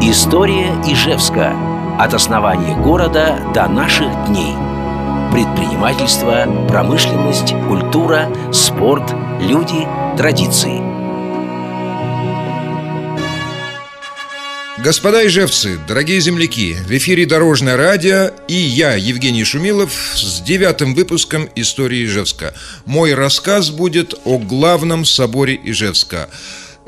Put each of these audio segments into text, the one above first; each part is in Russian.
История Ижевска. От основания города до наших дней. Предпринимательство, промышленность, культура, спорт, люди, традиции. Господа ижевцы, дорогие земляки, в эфире Дорожное радио и я, Евгений Шумилов, с девятым выпуском истории Ижевска. Мой рассказ будет о главном соборе Ижевска –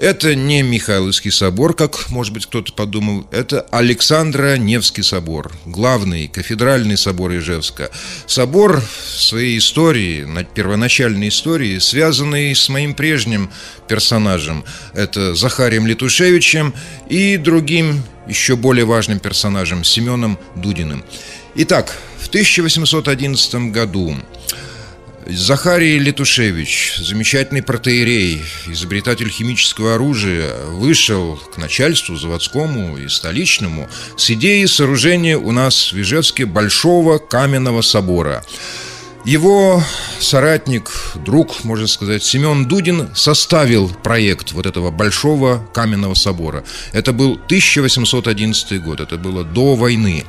это не Михайловский собор, как, может быть, кто-то подумал. Это Александро-Невский собор. Главный кафедральный собор Ижевска. Собор в своей истории, первоначальной истории, связанный с моим прежним персонажем. Это Захарием Летушевичем и другим еще более важным персонажем Семеном Дудиным. Итак, в 1811 году Захарий Летушевич, замечательный протеерей, изобретатель химического оружия, вышел к начальству заводскому и столичному с идеей сооружения у нас в Ижевске Большого каменного собора. Его соратник, друг, можно сказать, Семен Дудин составил проект вот этого большого каменного собора. Это был 1811 год, это было до войны.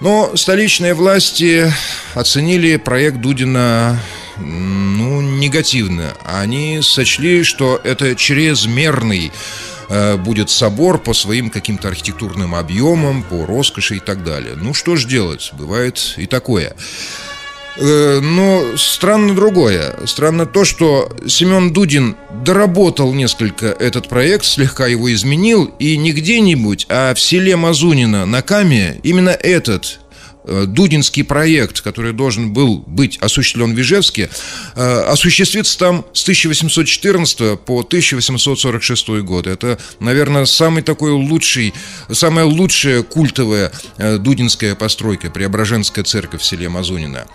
Но столичные власти оценили проект Дудина ну, негативно. Они сочли, что это чрезмерный э, будет собор по своим каким-то архитектурным объемам, по роскоши и так далее. Ну, что ж делать, бывает и такое. Э, но странно другое. Странно то, что Семен Дудин доработал несколько этот проект, слегка его изменил, и не где-нибудь, а в селе Мазунина на Каме именно этот Дудинский проект, который должен был быть осуществлен в Ижевске, э, осуществится там с 1814 по 1846 год. Это, наверное, самый такой лучший, самая лучшая культовая э, дудинская постройка, Преображенская церковь в селе Мазунина.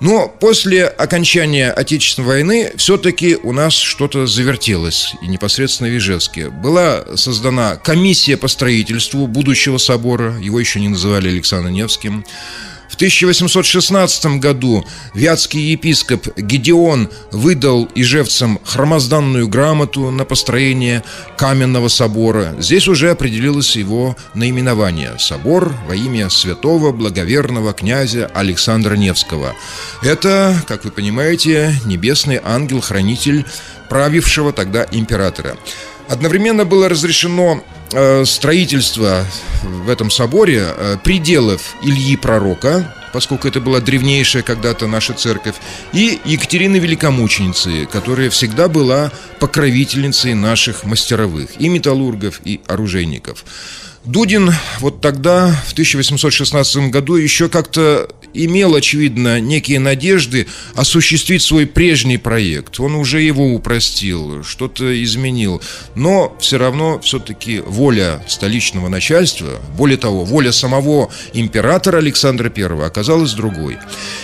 Но после окончания Отечественной войны все-таки у нас что-то завертелось, и непосредственно в Ижевске. Была создана комиссия по строительству будущего собора, его еще не называли Александром Невским. В 1816 году вятский епископ Гедеон выдал ижевцам хромозданную грамоту на построение каменного собора. Здесь уже определилось его наименование – собор во имя святого благоверного князя Александра Невского. Это, как вы понимаете, небесный ангел-хранитель правившего тогда императора. Одновременно было разрешено Э, строительства в этом соборе э, пределов Ильи Пророка, поскольку это была древнейшая когда-то наша церковь, и Екатерины Великомученицы, которая всегда была покровительницей наших мастеровых, и металлургов, и оружейников. Дудин вот тогда, в 1816 году, еще как-то имел, очевидно, некие надежды осуществить свой прежний проект. Он уже его упростил, что-то изменил. Но все равно все-таки воля столичного начальства, более того, воля самого императора Александра I оказалась другой.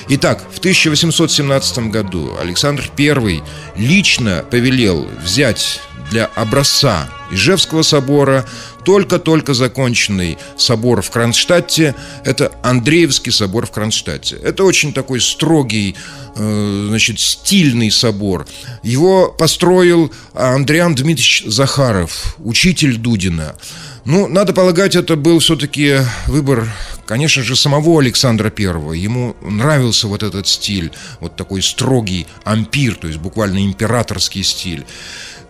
Итак, в 1817 году Александр I лично повелел взять для образца Ижевского собора, только-только законченный собор в Кронштадте, это Андреевский собор в Кронштадте. Это очень такой строгий, э, значит, стильный собор. Его построил Андриан Дмитриевич Захаров, учитель Дудина. Ну, надо полагать, это был все-таки выбор, конечно же, самого Александра Первого. Ему нравился вот этот стиль, вот такой строгий ампир, то есть буквально императорский стиль.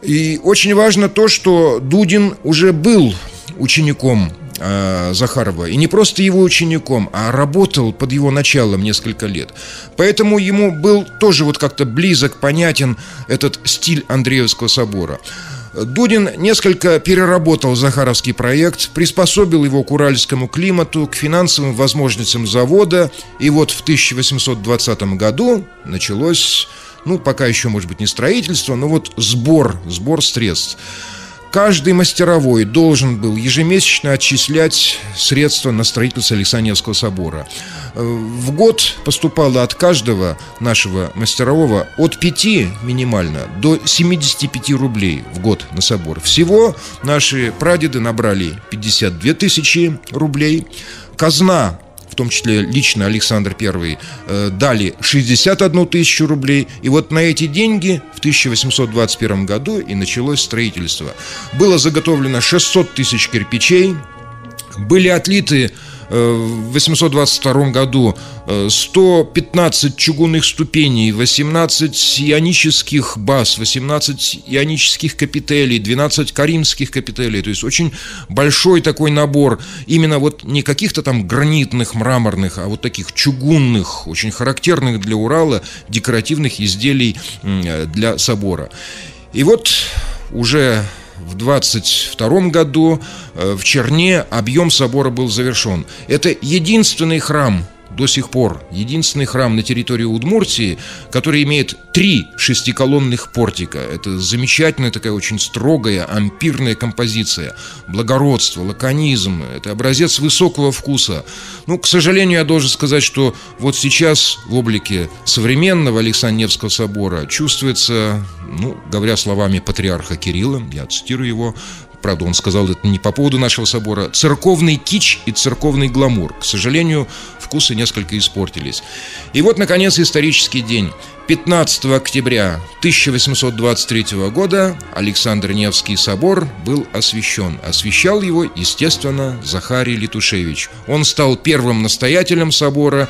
И очень важно то, что Дудин уже был учеником э, Захарова. И не просто его учеником, а работал под его началом несколько лет. Поэтому ему был тоже вот как-то близок, понятен этот стиль Андреевского собора. Дудин несколько переработал Захаровский проект, приспособил его к уральскому климату, к финансовым возможностям завода, и вот в 1820 году началось ну, пока еще, может быть, не строительство, но вот сбор, сбор средств. Каждый мастеровой должен был ежемесячно отчислять средства на строительство Александревского собора. В год поступало от каждого нашего мастерового от 5 минимально до 75 рублей в год на собор. Всего наши прадеды набрали 52 тысячи рублей. Казна в том числе лично Александр I, э, дали 61 тысячу рублей. И вот на эти деньги в 1821 году и началось строительство. Было заготовлено 600 тысяч кирпичей, были отлиты в 822 году 115 чугунных ступеней, 18 ионических баз, 18 ионических капителей, 12 каримских капителей. То есть очень большой такой набор именно вот не каких-то там гранитных, мраморных, а вот таких чугунных, очень характерных для Урала декоративных изделий для собора. И вот уже в 22 году э, в Черне объем собора был завершен. Это единственный храм до сих пор единственный храм на территории Удмуртии, который имеет три шестиколонных портика. Это замечательная такая очень строгая ампирная композиция. Благородство, лаконизм. Это образец высокого вкуса. Ну, к сожалению, я должен сказать, что вот сейчас в облике современного Александра Невского собора чувствуется, ну, говоря словами патриарха Кирилла, я цитирую его, правда, он сказал это не по поводу нашего собора, церковный кич и церковный гламур. К сожалению, вкусы несколько испортились. И вот, наконец, исторический день. 15 октября 1823 года Александр Невский собор был освящен. Освящал его, естественно, Захарий Летушевич. Он стал первым настоятелем собора,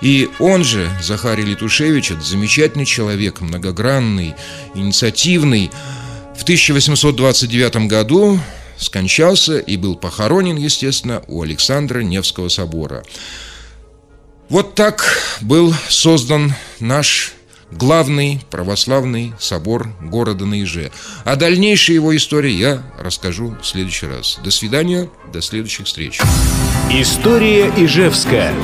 и он же, Захарий Летушевич, это замечательный человек, многогранный, инициативный, в 1829 году скончался и был похоронен, естественно, у Александра Невского собора. Вот так был создан наш главный православный собор города Наиже. О дальнейшей его истории я расскажу в следующий раз. До свидания, до следующих встреч. История Ижевская.